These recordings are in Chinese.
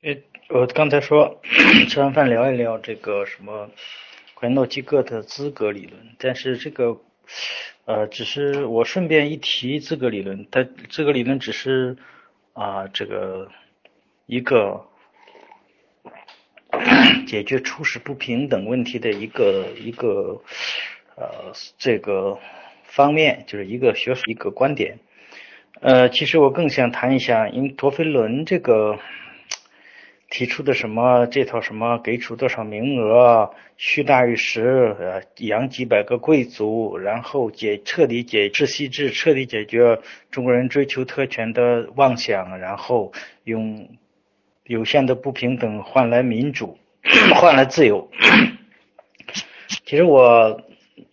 呃，我刚才说吃完饭聊一聊这个什么关于诺基格的资格理论，但是这个呃，只是我顺便一提资格理论，它资格理论只是啊这个一个解决初始不平等问题的一个一个呃这个方面，就是一个学术一个观点。呃，其实我更想谈一下，因为陀飞轮这个。提出的什么这套什么给出多少名额，虚大于实，呃，养几百个贵族，然后解彻底解窒息制，彻底解决中国人追求特权的妄想，然后用有限的不平等换来民主，换来自由。其实我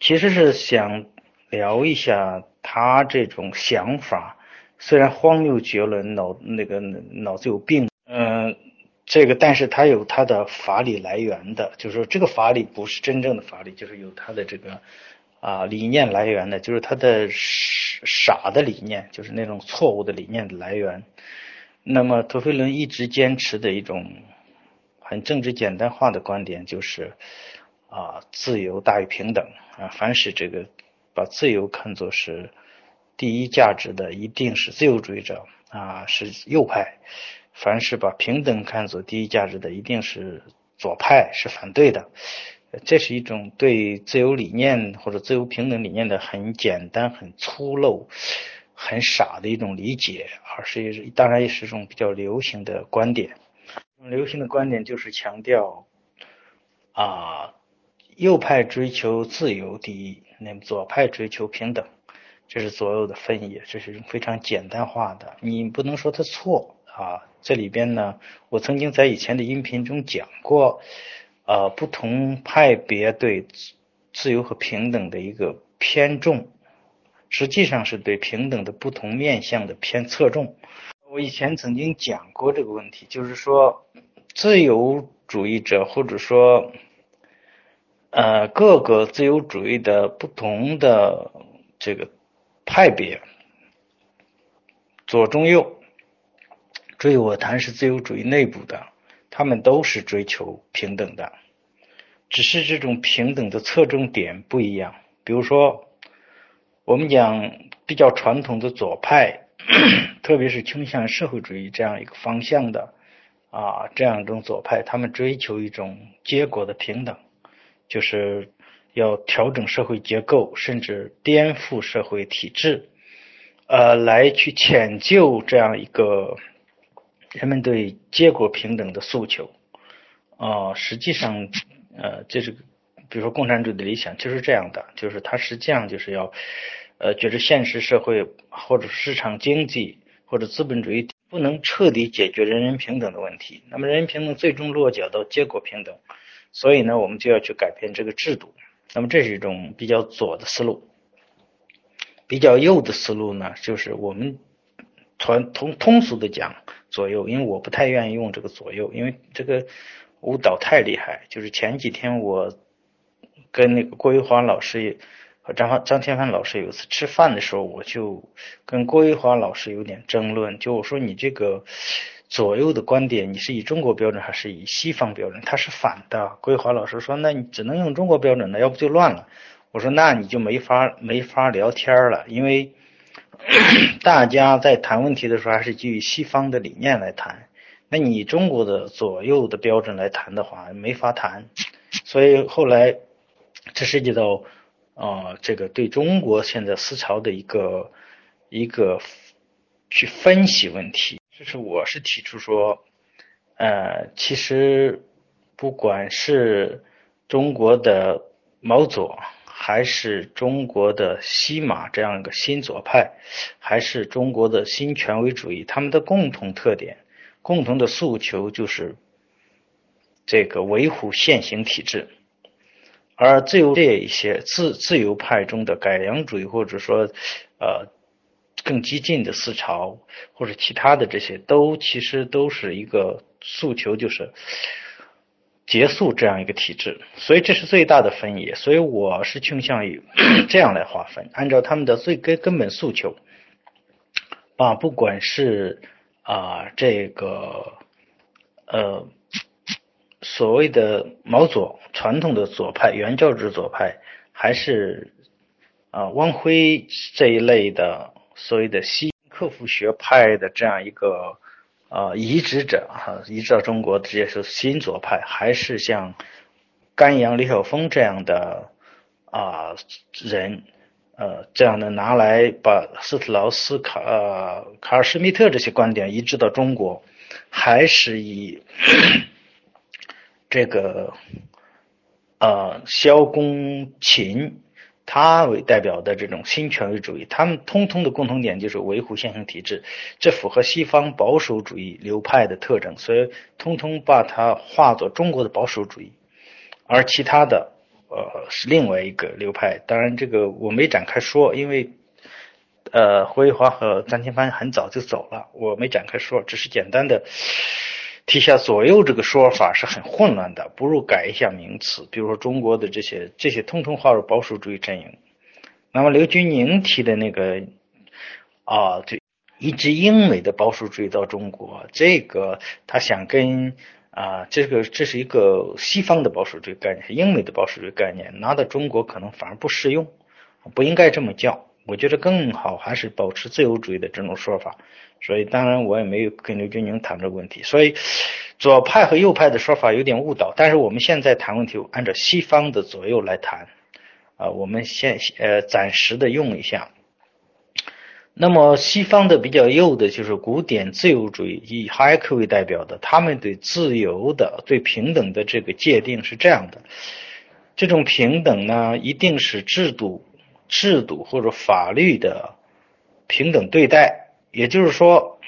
其实是想聊一下他这种想法，虽然荒谬绝伦，脑那个脑子有病，嗯。这个，但是它有它的法理来源的，就是说这个法理不是真正的法理，就是有它的这个啊理念来源的，就是它的傻的理念，就是那种错误的理念的来源。那么，陀飞轮一直坚持的一种很政治简单化的观点，就是啊自由大于平等啊，凡是这个把自由看作是第一价值的，一定是自由主义者啊，是右派。凡是把平等看作第一价值的，一定是左派，是反对的。这是一种对自由理念或者自由平等理念的很简单、很粗陋、很傻的一种理解，而是当然也是一种比较流行的观点。流行的观点就是强调啊，右派追求自由第一，那么左派追求平等，这是左右的分野，这是非常简单化的。你不能说它错啊。这里边呢，我曾经在以前的音频中讲过，呃，不同派别对自由和平等的一个偏重，实际上是对平等的不同面向的偏侧重。我以前曾经讲过这个问题，就是说，自由主义者或者说，呃，各个自由主义的不同的这个派别，左中右。所以我谈是自由主义内部的，他们都是追求平等的，只是这种平等的侧重点不一样。比如说，我们讲比较传统的左派，特别是倾向社会主义这样一个方向的啊，这样一种左派，他们追求一种结果的平等，就是要调整社会结构，甚至颠覆社会体制，呃，来去迁就这样一个。人们对结果平等的诉求，啊，实际上，呃，这是比如说共产主义的理想就是这样的，就是它实际上就是要，呃，觉得现实社会或者市场经济或者资本主义不能彻底解决人人平等的问题，那么人人平等最终落脚到结果平等，所以呢，我们就要去改变这个制度，那么这是一种比较左的思路，比较右的思路呢，就是我们传通通俗的讲。左右，因为我不太愿意用这个左右，因为这个误导太厉害。就是前几天我跟那个郭玉华老师和张张天帆老师有一次吃饭的时候，我就跟郭玉华老师有点争论。就我说你这个左右的观点，你是以中国标准还是以西方标准？他是反的。郭玉华老师说，那你只能用中国标准了，要不就乱了。我说那你就没法没法聊天了，因为。大家在谈问题的时候，还是基于西方的理念来谈。那你中国的左右的标准来谈的话，没法谈。所以后来这涉及到啊，这个对中国现在思潮的一个一个去分析问题。就是我是提出说，呃，其实不管是中国的毛左。还是中国的西马这样一个新左派，还是中国的新权威主义，他们的共同特点、共同的诉求就是这个维护现行体制。而自由这一些自自由派中的改良主义，或者说呃更激进的思潮，或者其他的这些，都其实都是一个诉求，就是。结束这样一个体制，所以这是最大的分野。所以我是倾向于 这样来划分，按照他们的最根根本诉求，把不管是啊这个呃，所谓的毛左传统的左派原教旨左派，还是啊汪辉这一类的所谓的西克服学派的这样一个啊移植者哈，移植到中国直接是新左派，还是像甘阳、李晓峰这样的啊人？呃，这样的拿来把斯特劳斯、卡呃卡尔施密特这些观点移植到中国，还是以这个呃萧公琴他为代表的这种新权威主义，他们通通的共同点就是维护现行体制，这符合西方保守主义流派的特征，所以通通把它化作中国的保守主义，而其他的。呃，是另外一个流派。当然，这个我没展开说，因为呃，胡玉华和张清帆很早就走了，我没展开说，只是简单的提下左右这个说法是很混乱的，不如改一下名词，比如说中国的这些这些通通划入保守主义阵营。那么刘军宁提的那个啊，这一支英美的保守主义到中国，这个他想跟。啊，这个这是一个西方的保守主义概念，英美的保守主义概念，拿到中国可能反而不适用，不应该这么叫。我觉得更好还是保持自由主义的这种说法。所以，当然我也没有跟刘军宁谈这个问题。所以，左派和右派的说法有点误导。但是我们现在谈问题，按照西方的左右来谈。啊，我们先呃暂时的用一下。那么西方的比较右的，就是古典自由主义，以哈耶克为代表的，他们对自由的、对平等的这个界定是这样的：这种平等呢，一定是制度、制度或者法律的平等对待，也就是说，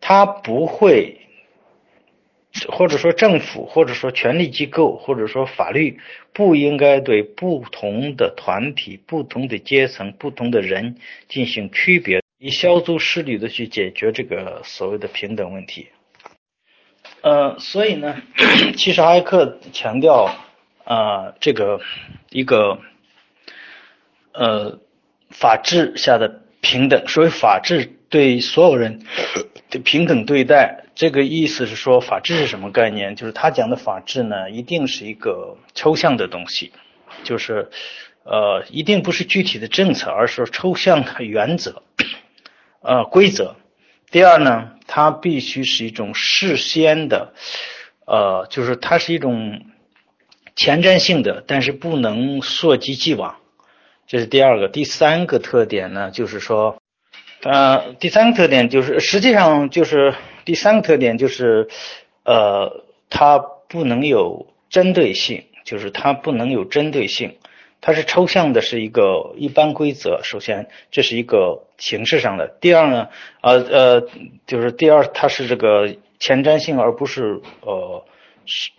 他不会。或者说政府，或者说权力机构，或者说法律，不应该对不同的团体、不同的阶层、不同的人进行区别，以消除势力的去解决这个所谓的平等问题。呃，所以呢，其实艾克强调呃，这个一个呃法治下的平等，所谓法治对所有人的平等对待。这个意思是说，法治是什么概念？就是他讲的法治呢，一定是一个抽象的东西，就是呃，一定不是具体的政策，而是抽象的原则、呃规则。第二呢，它必须是一种事先的，呃，就是它是一种前瞻性的，但是不能溯及既往。这是第二个。第三个特点呢，就是说，呃，第三个特点就是实际上就是。第三个特点就是，呃，它不能有针对性，就是它不能有针对性，它是抽象的，是一个一般规则。首先，这是一个形式上的。第二呢，呃呃，就是第二，它是这个前瞻性，而不是呃是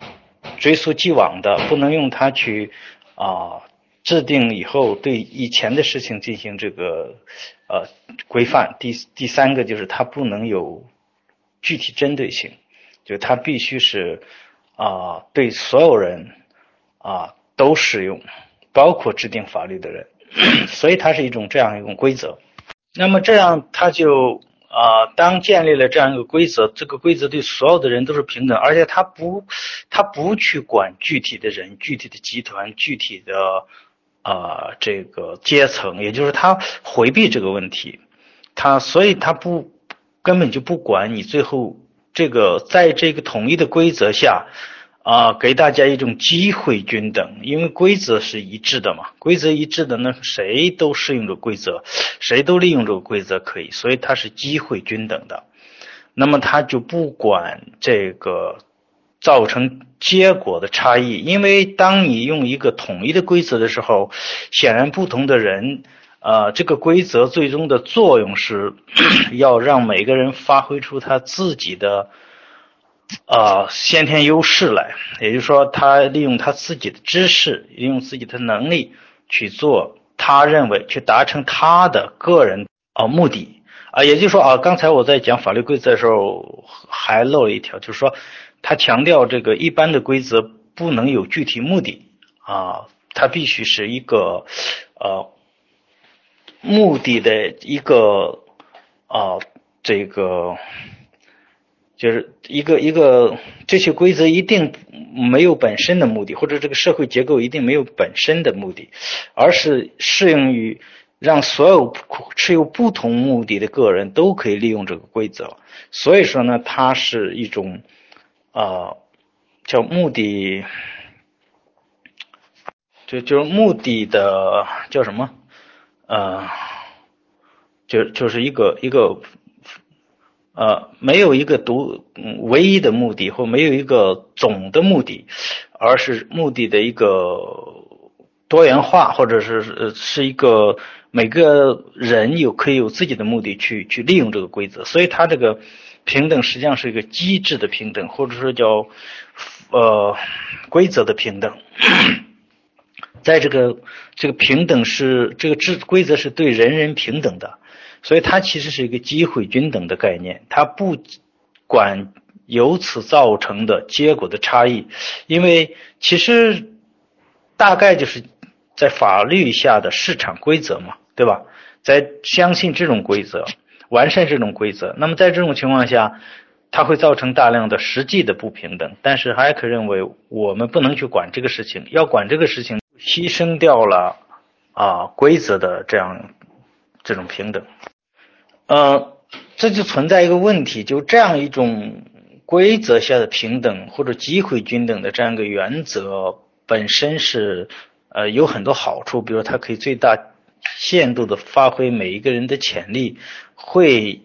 追溯既往的，不能用它去啊制定以后对以前的事情进行这个呃规范。第第三个就是它不能有。具体针对性，就它必须是啊，对所有人啊都适用，包括制定法律的人，所以它是一种这样一种规则。那么这样，它就啊，当建立了这样一个规则，这个规则对所有的人都是平等，而且它不，它不去管具体的人、具体的集团、具体的啊这个阶层，也就是他回避这个问题，他所以他不。根本就不管你最后这个在这个统一的规则下啊，给大家一种机会均等，因为规则是一致的嘛，规则一致的，那谁都适用这个规则，谁都利用这个规则可以，所以它是机会均等的。那么他就不管这个造成结果的差异，因为当你用一个统一的规则的时候，显然不同的人。啊，这个规则最终的作用是 要让每个人发挥出他自己的啊先天优势来，也就是说，他利用他自己的知识，利用自己的能力去做他认为去达成他的个人啊目的啊，也就是说啊，刚才我在讲法律规则的时候还漏了一条，就是说他强调这个一般的规则不能有具体目的啊，它必须是一个呃。目的的一个啊，这个就是一个一个这些规则一定没有本身的目的，或者这个社会结构一定没有本身的目的，而是适用于让所有持有不同目的的个人都可以利用这个规则。所以说呢，它是一种啊叫目的，就就是目的的叫什么呃，就就是一个一个。呃，没有一个独唯一的目的，或没有一个总的目的，而是目的的一个多元化，或者是是一个每个人有可以有自己的目的去去利用这个规则，所以它这个平等实际上是一个机制的平等，或者说叫呃规则的平等，在这个这个平等是这个制规则是对人人平等的。所以它其实是一个机会均等的概念，它不管由此造成的结果的差异，因为其实大概就是在法律下的市场规则嘛，对吧？在相信这种规则，完善这种规则，那么在这种情况下，它会造成大量的实际的不平等。但是还可认为我们不能去管这个事情，要管这个事情，牺牲掉了啊规则的这样这种平等。呃，这就存在一个问题，就这样一种规则下的平等或者机会均等的这样一个原则本身是呃有很多好处，比如它可以最大限度的发挥每一个人的潜力，会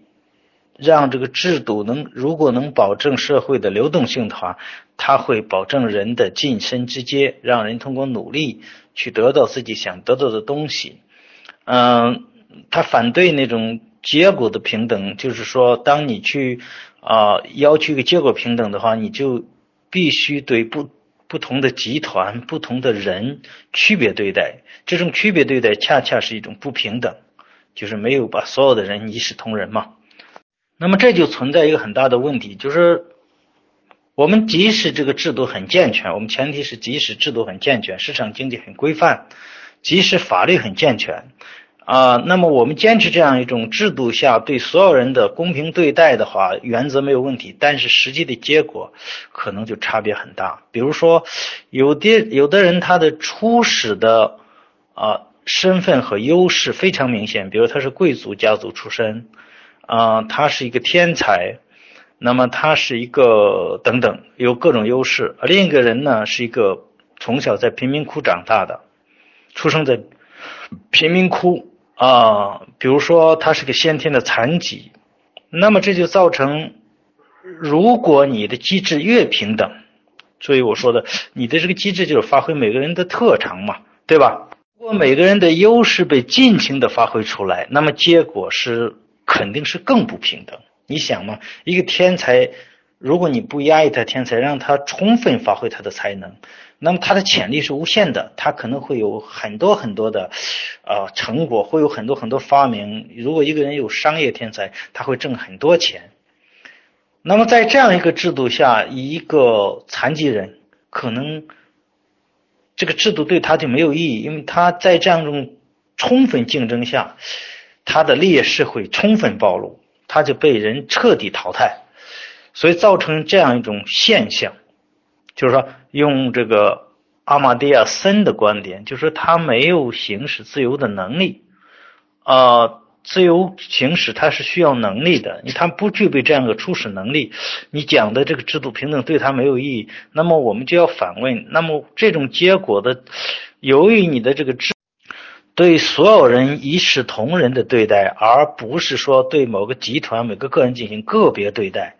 让这个制度能如果能保证社会的流动性的话，它会保证人的晋升之阶，让人通过努力去得到自己想得到的东西。嗯，他反对那种。结果的平等，就是说，当你去啊要求一个结果平等的话，你就必须对不不同的集团、不同的人区别对待。这种区别对待，恰恰是一种不平等，就是没有把所有的人一视同仁嘛。那么这就存在一个很大的问题，就是我们即使这个制度很健全，我们前提是即使制度很健全，市场经济很规范，即使法律很健全。啊，那么我们坚持这样一种制度下对所有人的公平对待的话，原则没有问题，但是实际的结果可能就差别很大。比如说，有的有的人他的初始的啊身份和优势非常明显，比如他是贵族家族出身，啊，他是一个天才，那么他是一个等等有各种优势。而另一个人呢，是一个从小在贫民窟长大的，出生在贫民窟。啊，比如说他是个先天的残疾，那么这就造成，如果你的机制越平等，所以我说的，你的这个机制就是发挥每个人的特长嘛，对吧？如果每个人的优势被尽情的发挥出来，那么结果是肯定是更不平等。你想嘛，一个天才，如果你不压抑他天才，让他充分发挥他的才能。那么他的潜力是无限的，他可能会有很多很多的，呃，成果，会有很多很多发明。如果一个人有商业天才，他会挣很多钱。那么在这样一个制度下，一个残疾人可能这个制度对他就没有意义，因为他在这样一种充分竞争下，他的劣势会充分暴露，他就被人彻底淘汰，所以造成这样一种现象。就是说，用这个阿马蒂亚森的观点，就是说他没有行使自由的能力。啊，自由行使他是需要能力的，他不具备这样的初始能力。你讲的这个制度平等对他没有意义。那么我们就要反问：那么这种结果的，由于你的这个制对所有人一视同仁的对待，而不是说对某个集团、每个个人进行个别对待。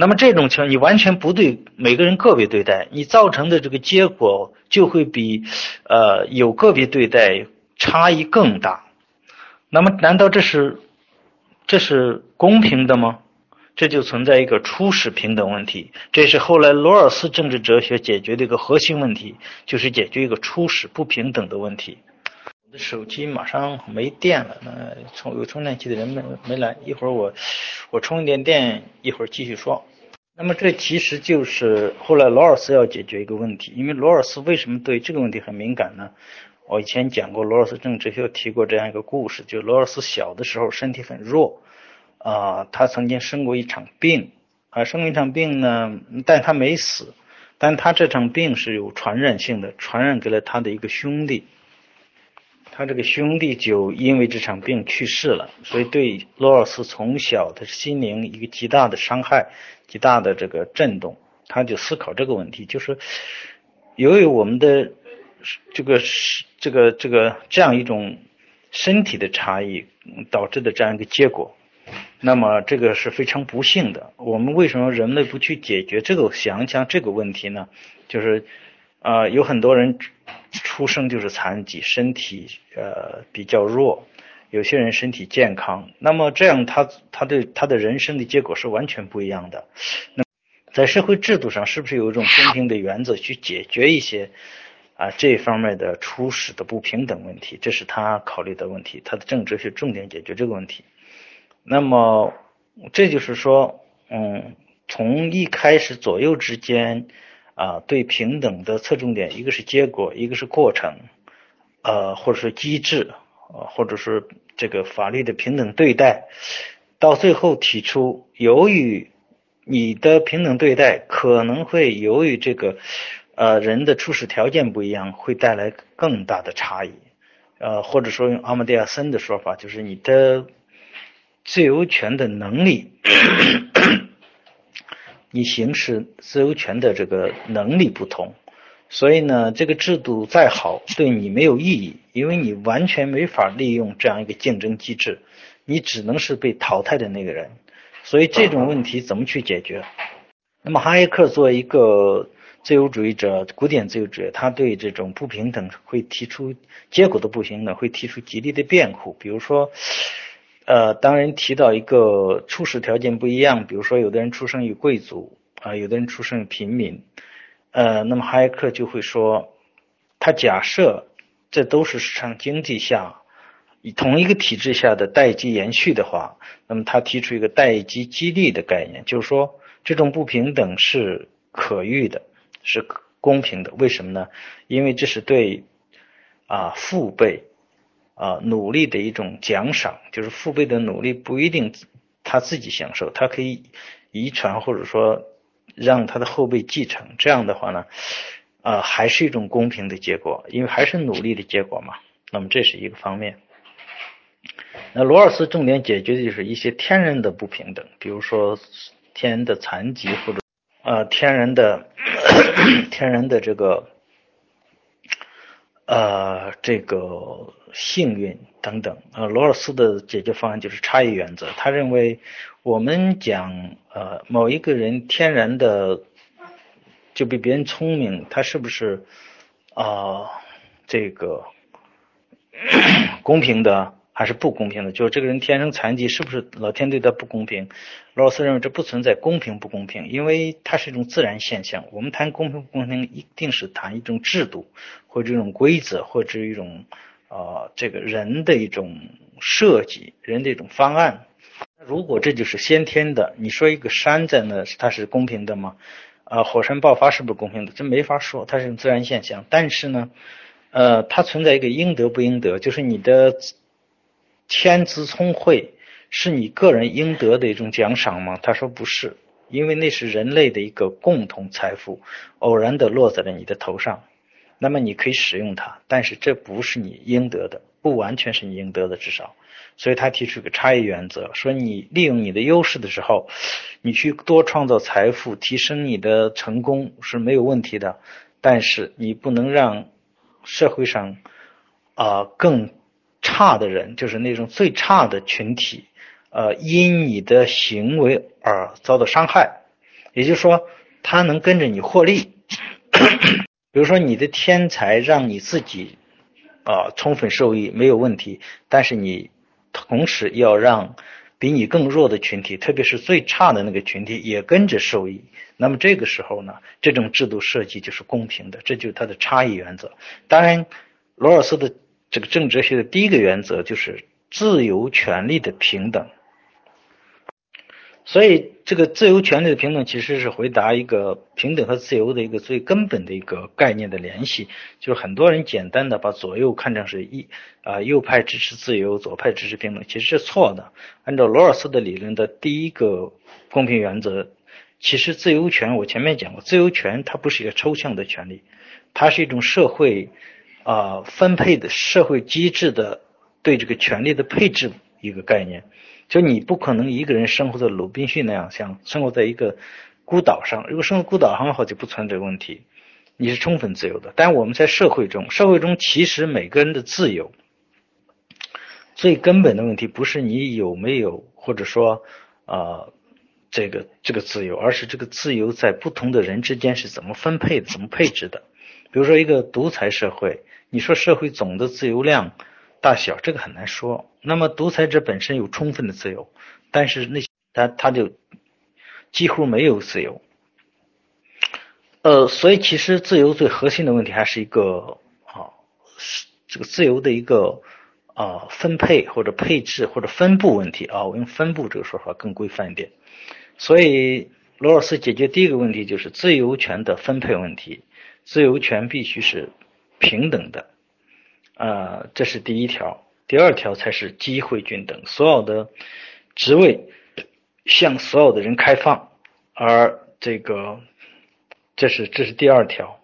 那么这种情况，你完全不对每个人个别对待，你造成的这个结果就会比呃有个别对待差异更大。那么难道这是这是公平的吗？这就存在一个初始平等问题。这是后来罗尔斯政治哲学解决的一个核心问题，就是解决一个初始不平等的问题。的手机马上没电了，那充有充电器的人没没来，一会儿我。我充一点电，一会儿继续说。那么这其实就是后来罗尔斯要解决一个问题，因为罗尔斯为什么对这个问题很敏感呢？我以前讲过，罗尔斯政治学提过这样一个故事，就罗尔斯小的时候身体很弱，啊，他曾经生过一场病，啊，生过一场病呢，但他没死，但他这场病是有传染性的，传染给了他的一个兄弟，他这个兄弟就因为这场病去世了，所以对罗尔斯从小的心灵一个极大的伤害，极大的这个震动，他就思考这个问题，就是由于我们的这个是这个这个这样一种身体的差异导致的这样一个结果。那么这个是非常不幸的。我们为什么人类不去解决这个想想这个问题呢？就是啊，有很多人出生就是残疾，身体呃比较弱；有些人身体健康。那么这样他他的他的人生的结果是完全不一样的。那在社会制度上，是不是有一种公平的原则去解决一些啊这方面的初始的不平等问题？这是他考虑的问题。他的政治是重点解决这个问题。那么，这就是说，嗯，从一开始左右之间，啊，对平等的侧重点，一个是结果，一个是过程，呃，或者是机制，呃，或者是这个法律的平等对待，到最后提出，由于你的平等对待可能会由于这个，呃，人的初始条件不一样，会带来更大的差异，呃，或者说用阿莫蒂亚森的说法，就是你的。自由权的能力，你行使自由权的这个能力不同，所以呢，这个制度再好，对你没有意义，因为你完全没法利用这样一个竞争机制，你只能是被淘汰的那个人。所以这种问题怎么去解决？那么哈耶克作为一个自由主义者，古典自由主义，他对这种不平等会提出结果的不平等，会提出极力的辩护，比如说。呃，当人提到一个初始条件不一样，比如说有的人出生于贵族啊，有的人出生于平民，呃，那么哈耶克就会说，他假设这都是市场经济下以同一个体制下的代际延续的话，那么他提出一个代际激励的概念，就是说这种不平等是可遇的，是公平的。为什么呢？因为这是对啊父辈。啊，努力的一种奖赏，就是父辈的努力不一定他自己享受，他可以遗传或者说让他的后辈继承。这样的话呢，啊，还是一种公平的结果，因为还是努力的结果嘛。那么这是一个方面。那罗尔斯重点解决的就是一些天然的不平等，比如说天然的残疾或者呃天然的 天然的这个。呃，这个幸运等等，呃，罗尔斯的解决方案就是差异原则。他认为，我们讲呃某一个人天然的就比别人聪明，他是不是啊这个 公平的？还是不公平的，就是这个人天生残疾，是不是老天对他不公平？罗尔斯认为这不存在公平不公平，因为它是一种自然现象。我们谈公平不公平，一定是谈一种制度或者一种规则或者一种啊这个人的一种设计，人的一种方案。如果这就是先天的，你说一个山在那，它是公平的吗？啊，火山爆发是不是公平的？这没法说，它是自然现象。但是呢，呃，它存在一个应得不应得，就是你的。天资聪慧是你个人应得的一种奖赏吗？他说不是，因为那是人类的一个共同财富，偶然的落在了你的头上，那么你可以使用它，但是这不是你应得的，不完全是你应得的，至少，所以他提出一个差异原则，说你利用你的优势的时候，你去多创造财富，提升你的成功是没有问题的，但是你不能让社会上啊更。差的人就是那种最差的群体，呃，因你的行为而遭到伤害，也就是说，他能跟着你获利。比如说，你的天才让你自己啊充分受益没有问题，但是你同时要让比你更弱的群体，特别是最差的那个群体也跟着受益。那么这个时候呢，这种制度设计就是公平的，这就是它的差异原则。当然，罗尔斯的。这个政治学的第一个原则就是自由权利的平等，所以这个自由权利的平等其实是回答一个平等和自由的一个最根本的一个概念的联系。就是很多人简单的把左右看成是一啊右派支持自由，左派支持平等，其实是错的。按照罗尔斯的理论的第一个公平原则，其实自由权我前面讲过，自由权它不是一个抽象的权利，它是一种社会啊分配的社会机制的对这个权利的配置一个概念。就你不可能一个人生活在鲁滨逊那样，像生活在一个孤岛上。如果生活孤岛上的话，就不存在问题，你是充分自由的。但我们在社会中，社会中其实每个人的自由，最根本的问题不是你有没有，或者说啊这个这个自由，而是这个自由在不同的人之间是怎么分配的，怎么配置的。比如说一个独裁社会，你说社会总的自由量。大小这个很难说。那么独裁者本身有充分的自由，但是那他他就几乎没有自由。呃，所以其实自由最核心的问题还是一个啊，这个自由的一个啊分配或者配置或者分布问题啊。我用分布这个说法更规范一点。所以罗尔斯解决第一个问题就是自由权的分配问题，自由权必须是平等的。呃，这是第一条，第二条才是机会均等，所有的职位向所有的人开放，而这个这是这是第二条，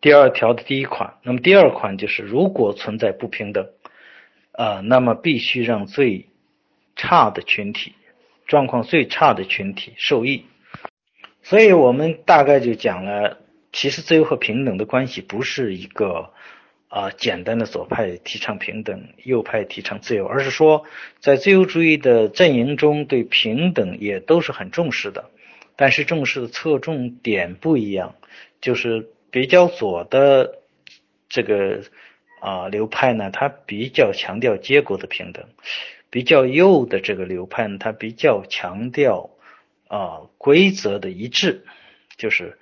第二条的第一款。那么第二款就是，如果存在不平等，呃，那么必须让最差的群体，状况最差的群体受益。所以我们大概就讲了，其实自由和平等的关系不是一个。啊，简单的左派提倡平等，右派提倡自由，而是说，在自由主义的阵营中，对平等也都是很重视的，但是重视的侧重点不一样。就是比较左的这个啊流派呢，它比较强调结果的平等；比较右的这个流派，呢，它比较强调啊规则的一致，就是。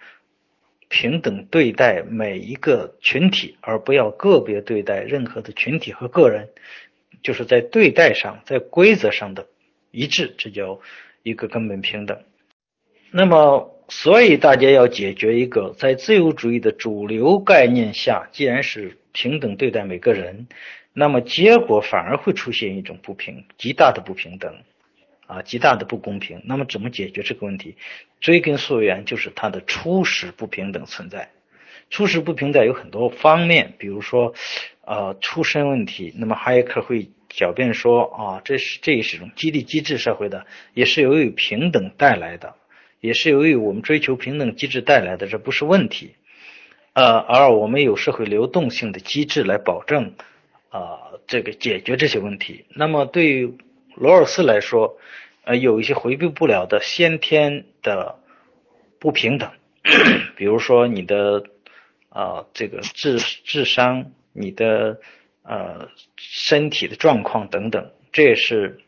平等对待每一个群体，而不要个别对待任何的群体和个人，就是在对待上，在规则上的一致，这叫一个根本平等。那么，所以大家要解决一个在自由主义的主流概念下，既然是平等对待每个人，那么结果反而会出现一种不平，极大的不平等。啊，极大的不公平。那么怎么解决这个问题？追根溯源，就是它的初始不平等存在。初始不平等有很多方面，比如说，呃，出身问题。那么哈耶克会狡辩说，啊，这是这也是一种激励机制社会的，也是由于平等带来的，也是由于我们追求平等机制带来的，这不是问题。呃，而我们有社会流动性的机制来保证，啊，这个解决这些问题。那么对于罗尔斯来说，呃，有一些回避不了的先天的不平等，比如说你的啊这个智智商、你的呃身体的状况等等，这也是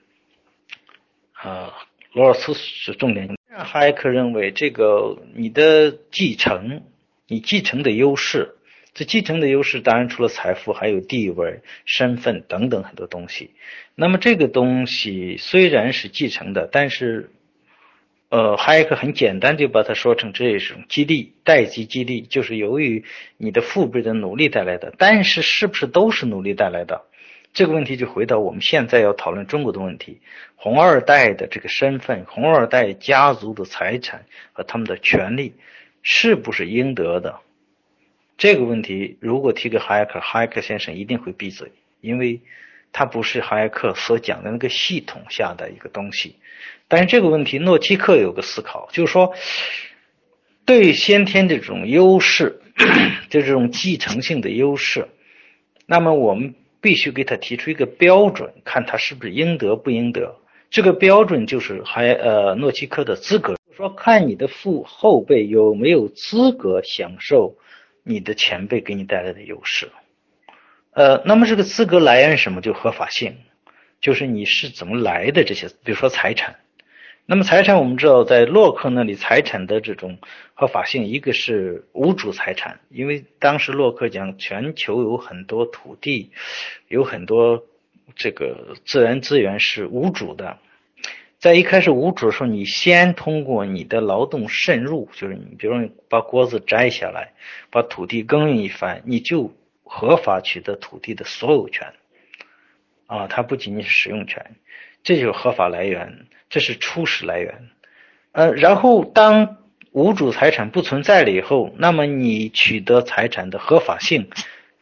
啊罗尔斯是重点。哈耶克认为，这个你的继承，你继承的优势。这继承的优势当然除了财富，还有地位、身份等等很多东西。那么这个东西虽然是继承的，但是，呃，哈耶克很简单就把它说成这一种激励、代际激励，就是由于你的父辈的努力带来的。但是是不是都是努力带来的？这个问题就回到我们现在要讨论中国的问题：红二代的这个身份、红二代家族的财产和他们的权利，是不是应得的？这个问题如果提给哈耶克，哈耶克先生一定会闭嘴，因为他不是哈耶克所讲的那个系统下的一个东西。但是这个问题，诺奇克有个思考，就是说，对先天这种优势，就 这种继承性的优势，那么我们必须给他提出一个标准，看他是不是应得不应得。这个标准就是还呃诺奇克的资格，说看你的父后辈有没有资格享受。你的前辈给你带来的优势，呃，那么这个资格来源是什么？就合法性，就是你是怎么来的这些，比如说财产。那么财产我们知道，在洛克那里，财产的这种合法性，一个是无主财产，因为当时洛克讲全球有很多土地，有很多这个自然资源是无主的。在一开始无主的时候，你先通过你的劳动渗入，就是你比如说把果子摘下来，把土地耕耘一番，你就合法取得土地的所有权。啊，它不仅仅是使用权，这就是合法来源，这是初始来源。呃，然后当无主财产不存在了以后，那么你取得财产的合法性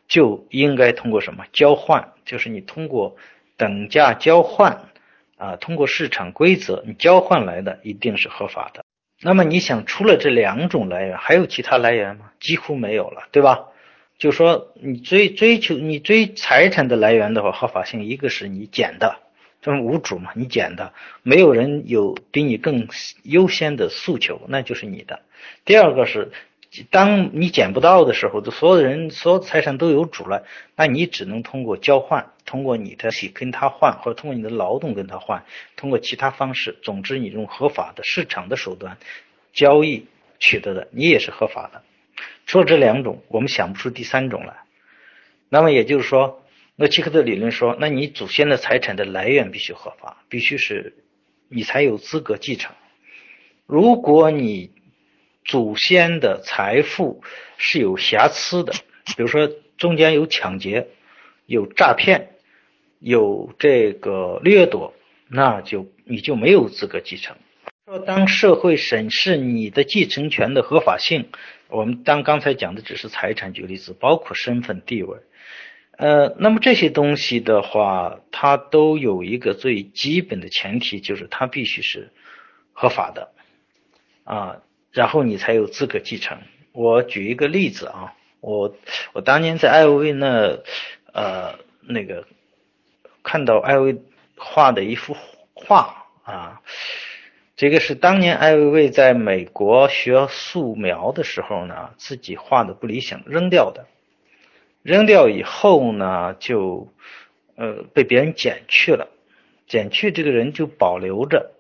就应该通过什么交换？就是你通过等价交换啊，通过市场规则，你交换来的一定是合法的。那么你想，除了这两种来源，还有其他来源吗？几乎没有了，对吧？就说你追追求你追财产的来源的话，合法性一个是你捡的，这是无主嘛，你捡的，没有人有比你更优先的诉求，那就是你的。第二个是，当你捡不到的时候，就所有的人所有财产都有主了，那你只能通过交换，通过你的去跟他换，或者通过你的劳动跟他换，通过其他方式，总之你用合法的市场的手段交易取得的，你也是合法的。除了这两种，我们想不出第三种来。那么也就是说，诺奇克的理论说，那你祖先的财产的来源必须合法，必须是你才有资格继承。如果你祖先的财富是有瑕疵的，比如说中间有抢劫、有诈骗、有这个掠夺，那就你就没有资格继承。说当社会审视你的继承权的合法性。我们当刚才讲的只是财产，举例子，包括身份地位，呃，那么这些东西的话，它都有一个最基本的前提，就是它必须是合法的啊，然后你才有资格继承。我举一个例子啊，我我当年在艾薇那呃那个看到艾薇画的一幅画啊。这个是当年艾薇薇在美国学素描的时候呢，自己画的不理想，扔掉的。扔掉以后呢，就呃被别人捡去了，捡去这个人就保留着。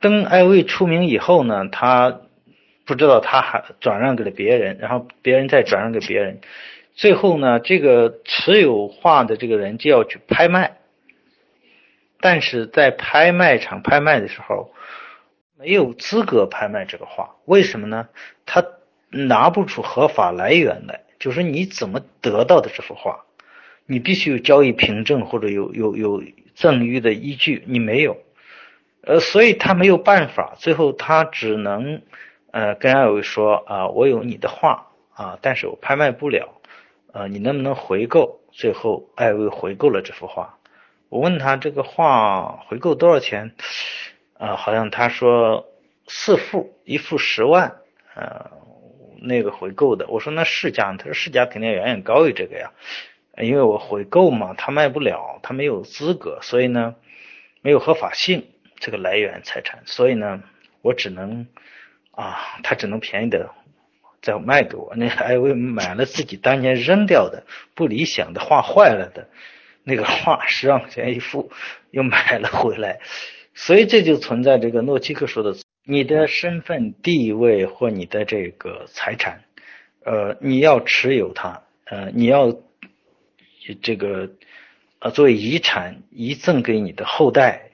等艾薇出名以后呢，他不知道他还转让给了别人，然后别人再转让给别人，最后呢，这个持有画的这个人就要去拍卖，但是在拍卖场拍卖的时候。没有资格拍卖这个画，为什么呢？他拿不出合法来源来，就是你怎么得到的这幅画？你必须有交易凭证或者有有有赠与的依据，你没有，呃，所以他没有办法，最后他只能呃跟艾薇说啊，我有你的画啊，但是我拍卖不了，呃，你能不能回购？最后艾薇回购了这幅画。我问他这个画回购多少钱？啊，好像他说四幅，一幅十万，呃，那个回购的。我说那市价，他说市价肯定远远高于这个呀，因为我回购嘛，他卖不了，他没有资格，所以呢，没有合法性这个来源财产，所以呢，我只能啊，他只能便宜的再卖给我。那艾薇买了自己当年扔掉的不理想的画坏了的那个画，十万块钱一幅，又买了回来。所以这就存在这个诺基克说的，你的身份地位或你的这个财产，呃，你要持有它，呃，你要这个呃作为遗产遗赠给你的后代，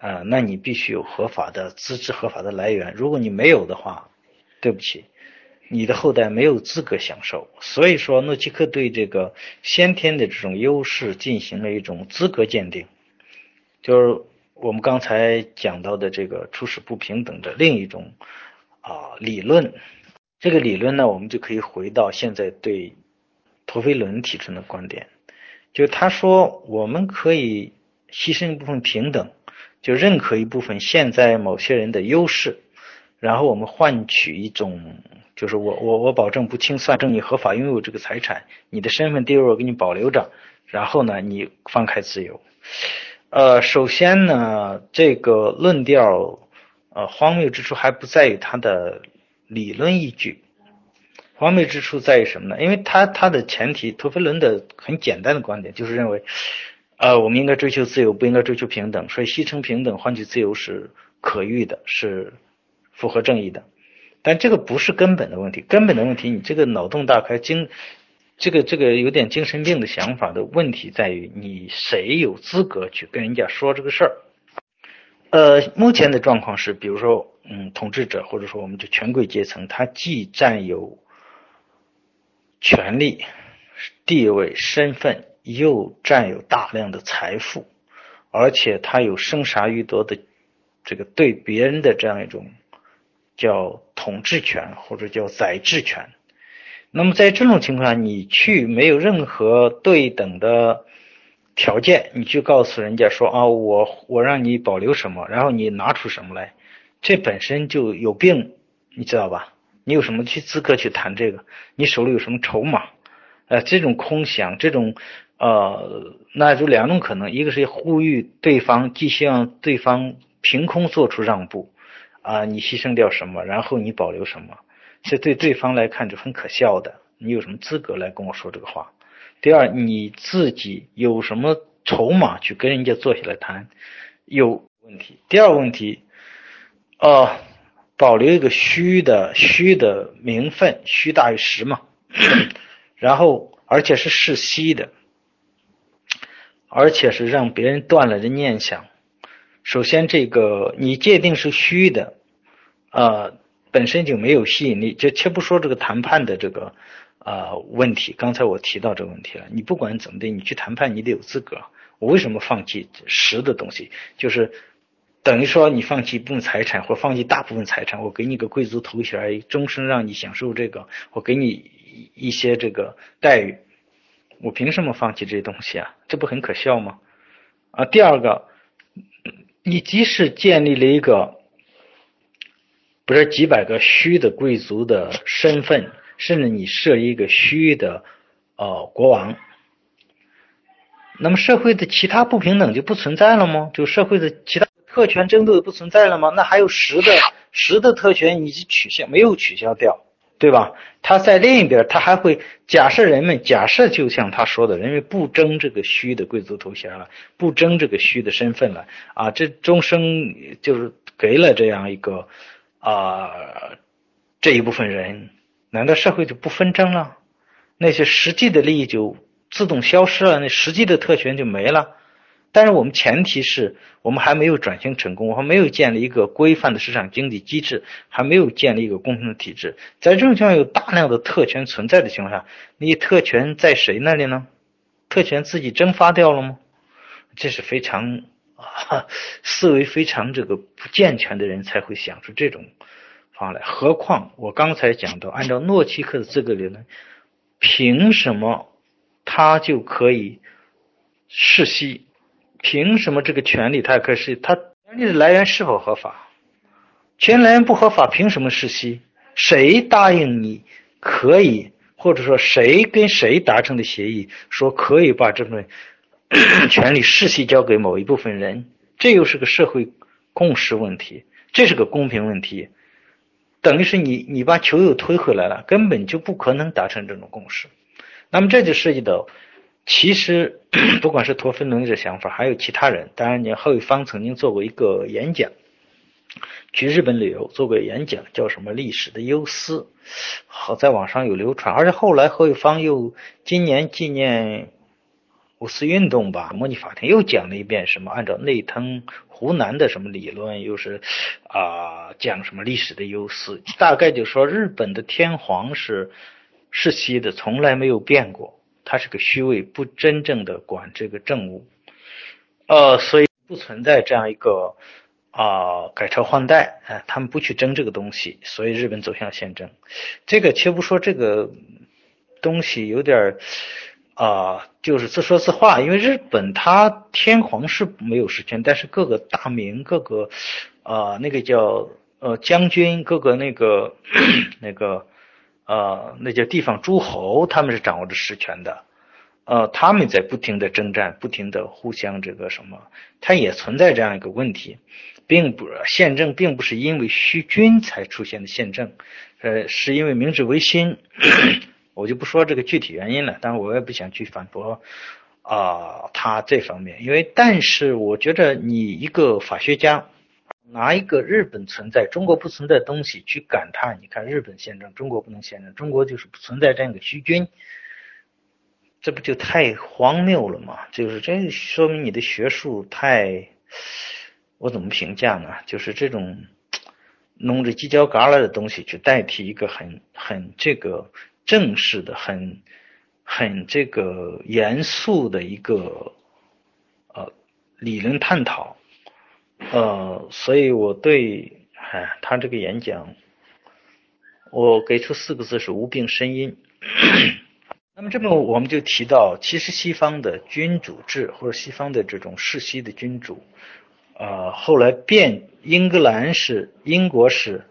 啊，那你必须有合法的资质、合法的来源。如果你没有的话，对不起，你的后代没有资格享受。所以说，诺基克对这个先天的这种优势进行了一种资格鉴定，就是。我们刚才讲到的这个初始不平等的另一种啊理论，这个理论呢，我们就可以回到现在对陀飞轮提出的观点，就他说我们可以牺牲一部分平等，就认可一部分现在某些人的优势，然后我们换取一种，就是我我我保证不清算，证你合法拥有这个财产，你的身份地位我给你保留着，然后呢，你放开自由。呃，首先呢，这个论调，呃，荒谬之处还不在于它的理论依据，荒谬之处在于什么呢？因为它它的前提，陀飞轮的很简单的观点就是认为，呃，我们应该追求自由，不应该追求平等，所以牺牲平等换取自由是可遇的，是符合正义的。但这个不是根本的问题，根本的问题，你这个脑洞大开，精。这个这个有点精神病的想法的问题在于，你谁有资格去跟人家说这个事儿？呃，目前的状况是，比如说，嗯，统治者或者说我们的权贵阶层，他既占有权力、地位、身份，又占有大量的财富，而且他有生杀予夺的这个对别人的这样一种叫统治权或者叫宰制权。那么在这种情况下，你去没有任何对等的条件，你去告诉人家说啊，我我让你保留什么，然后你拿出什么来，这本身就有病，你知道吧？你有什么去资格去谈这个？你手里有什么筹码？呃，这种空想，这种呃，那就两种可能，一个是呼吁对方，既希望对方凭空做出让步啊，你牺牲掉什么，然后你保留什么。这对对方来看就很可笑的，你有什么资格来跟我说这个话？第二，你自己有什么筹码去跟人家坐下来谈？有问题。第二个问题，呃，保留一个虚的虚的名分，虚大于实嘛。然后，而且是世袭的，而且是让别人断了的念想。首先，这个你界定是虚的，呃。本身就没有吸引力，就且不说这个谈判的这个啊问题。刚才我提到这个问题了，你不管怎么的，你去谈判，你得有资格。我为什么放弃实的东西？就是等于说你放弃一部分财产，或放弃大部分财产，我给你个贵族头衔，终身让你享受这个，我给你一些这个待遇，我凭什么放弃这些东西啊？这不很可笑吗？啊，第二个，你即使建立了一个。不是几百个虚的贵族的身份，甚至你设一个虚的呃国王，那么社会的其他不平等就不存在了吗？就社会的其他特权争斗不存在了吗？那还有实的实的特权你取消没有取消掉，对吧？他在另一边，他还会假设人们假设就像他说的，人们不争这个虚的贵族头衔了，不争这个虚的身份了啊，这终生就是给了这样一个。啊，这一部分人，难道社会就不纷争了？那些实际的利益就自动消失了，那实际的特权就没了。但是我们前提是我们还没有转型成功，我还没有建立一个规范的市场经济机制，还没有建立一个公平的体制。在这种情况有大量的特权存在的情况下，你特权在谁那里呢？特权自己蒸发掉了吗？这是非常。思维非常这个不健全的人才会想出这种方法来。何况我刚才讲到，按照诺奇克的资格理论，凭什么他就可以世袭？凭什么这个权利他可是他权利的来源是否合法？权来源不合法，凭什么世袭？谁答应你可以，或者说谁跟谁达成的协议，说可以把这份？权利世袭交给某一部分人，这又是个社会共识问题，这是个公平问题，等于是你你把球又推回来了，根本就不可能达成这种共识。那么这就涉及到，其实 不管是陀飞轮的想法，还有其他人，当然你何伟芳曾经做过一个演讲，去日本旅游做过演讲，叫什么历史的忧思，好在网上有流传，而且后来何伟芳又今年纪念。五四运动吧，模拟法庭又讲了一遍什么？按照内藤湖南的什么理论，又是啊讲什么历史的优势？大概就说日本的天皇是世袭的，从来没有变过，他是个虚位，不真正的管这个政务，呃，所以不存在这样一个啊改朝换代，哎，他们不去争这个东西，所以日本走向宪政。这个且不说这个东西有点。啊，就是自说自话，因为日本它天皇是没有实权，但是各个大名、各个啊那个叫呃将军、各个那个 那个呃那叫地方诸侯，他们是掌握着实权的，呃他们在不停的征战，不停的互相这个什么，它也存在这样一个问题，并不宪政并不是因为虚君才出现的宪政，呃是因为明治维新。我就不说这个具体原因了，但是我也不想去反驳啊他这方面，因为但是我觉得你一个法学家拿一个日本存在、中国不存在的东西去感叹，你看日本宪政，中国不能宪政，中国就是不存在这样一个虚君，这不就太荒谬了吗？就是这说明你的学术太，我怎么评价呢？就是这种弄着犄角旮旯的东西去代替一个很很这个。正式的、很、很这个严肃的一个呃理论探讨，呃，所以我对哎他这个演讲，我给出四个字是无病呻吟。那么这么我们就提到，其实西方的君主制或者西方的这种世袭的君主，呃，后来变英格兰是英国是，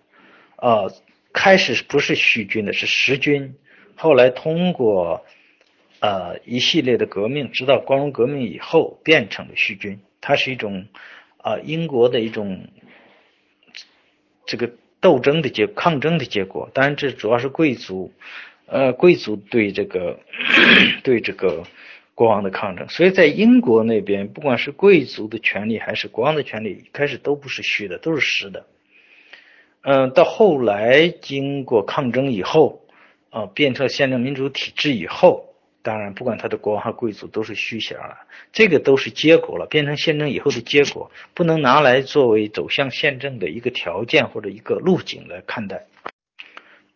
呃，开始不是虚君的，是实君，后来通过呃一系列的革命，直到光荣革命以后变成了虚君，它是一种啊英国的一种这个斗争的结抗争的结果，当然这主要是贵族。呃，贵族对这个 对这个国王的抗争，所以在英国那边，不管是贵族的权利还是国王的权利，一开始都不是虚的，都是实的。嗯，到后来经过抗争以后，啊，变成宪政民主体制以后，当然不管他的国王和贵族都是虚衔了，这个都是结果了，变成宪政以后的结果，不能拿来作为走向宪政的一个条件或者一个路径来看待。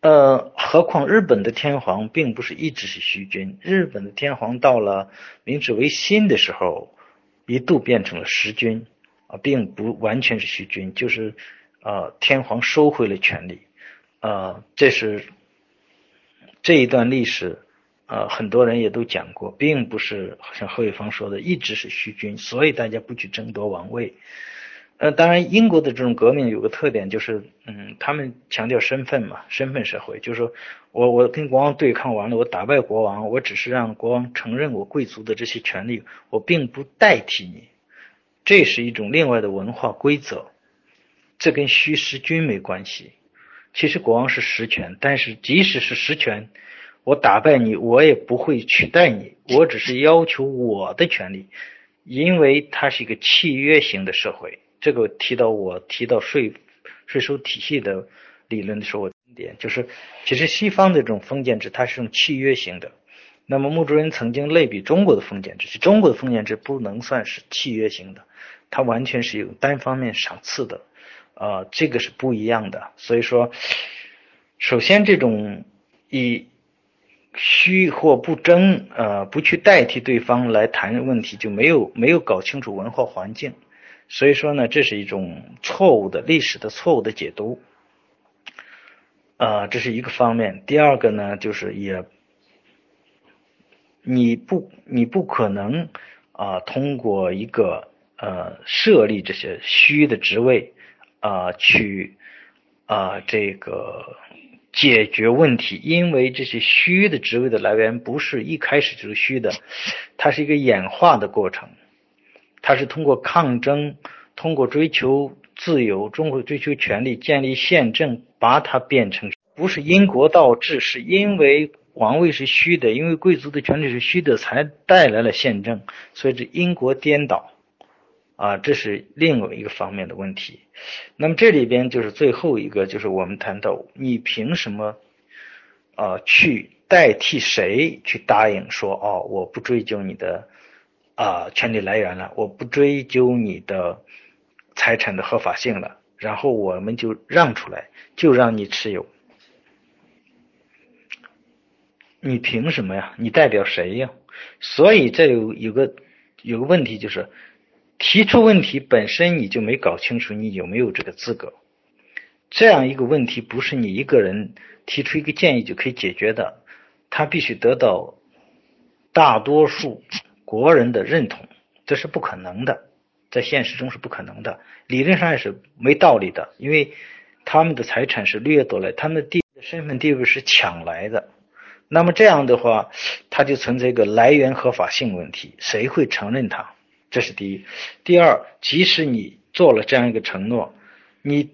呃，何况日本的天皇并不是一直是虚君，日本的天皇到了明治维新的时候，一度变成了实君啊，并不完全是虚君，就是呃天皇收回了权力，呃，这是这一段历史，呃，很多人也都讲过，并不是像何伟芳说的一直是虚君，所以大家不去争夺王位。呃，当然，英国的这种革命有个特点，就是，嗯，他们强调身份嘛，身份社会，就是说我我跟国王对抗完了，我打败国王，我只是让国王承认我贵族的这些权利，我并不代替你，这是一种另外的文化规则，这跟虚实君没关系。其实国王是实权，但是即使是实权，我打败你，我也不会取代你，我只是要求我的权利，因为它是一个契约型的社会。这个提到我提到税税收体系的理论的时候，点就是其实西方的这种封建制它是种契约型的。那么穆主任曾经类比中国的封建制，中国的封建制不能算是契约型的，它完全是有单方面赏赐的，呃，这个是不一样的。所以说，首先这种以虚或不争，呃，不去代替对方来谈问题，就没有没有搞清楚文化环境。所以说呢，这是一种错误的历史的错误的解读，呃，这是一个方面。第二个呢，就是也你不你不可能啊，通过一个呃设立这些虚的职位啊，去啊这个解决问题，因为这些虚的职位的来源不是一开始就是虚的，它是一个演化的过程。它是通过抗争，通过追求自由，通过追求权利，建立宪政，把它变成不是因国倒置，是因为王位是虚的，因为贵族的权利是虚的，才带来了宪政，所以这因果颠倒啊，这是另外一个方面的问题。那么这里边就是最后一个，就是我们谈到你凭什么啊去代替谁去答应说哦，我不追究你的。啊，权利来源了，我不追究你的财产的合法性了，然后我们就让出来，就让你持有。你凭什么呀？你代表谁呀？所以这有有个有个问题，就是提出问题本身你就没搞清楚你有没有这个资格。这样一个问题不是你一个人提出一个建议就可以解决的，他必须得到大多数。国人的认同，这是不可能的，在现实中是不可能的，理论上也是没道理的，因为他们的财产是掠夺来，他们的地身份地位是抢来的，那么这样的话，他就存在一个来源合法性问题，谁会承认他？这是第一。第二，即使你做了这样一个承诺，你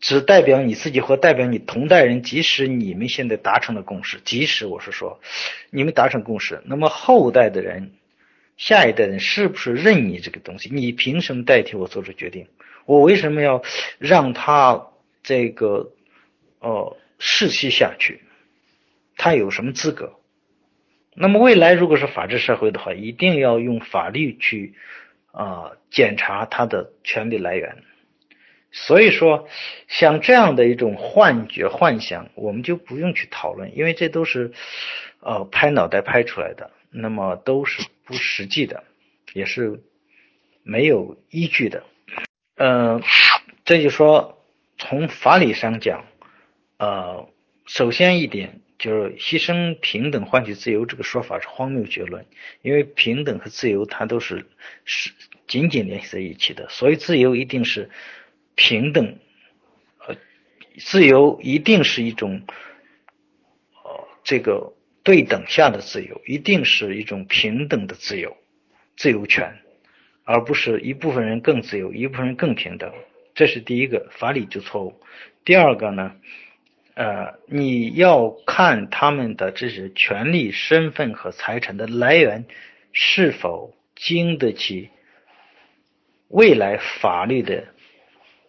只代表你自己或代表你同代人，即使你们现在达成了共识，即使我是说你们达成共识，那么后代的人。下一代人是不是认你这个东西？你凭什么代替我做出决定？我为什么要让他这个呃世袭下去？他有什么资格？那么未来如果是法治社会的话，一定要用法律去啊检查他的权利来源。所以说，像这样的一种幻觉、幻想，我们就不用去讨论，因为这都是呃拍脑袋拍出来的。那么都是不实际的，也是没有依据的。嗯，这就说从法理上讲，呃，首先一点就是牺牲平等换取自由这个说法是荒谬绝伦，因为平等和自由它都是是紧紧联系在一起的，所以自由一定是平等，呃，自由一定是一种呃这个对等下的自由，一定是一种平等的自由，自由权，而不是一部分人更自由，一部分人更平等。这是第一个法理就错误。第二个呢，呃，你要看他们的这些权利、身份和财产的来源是否经得起未来法律的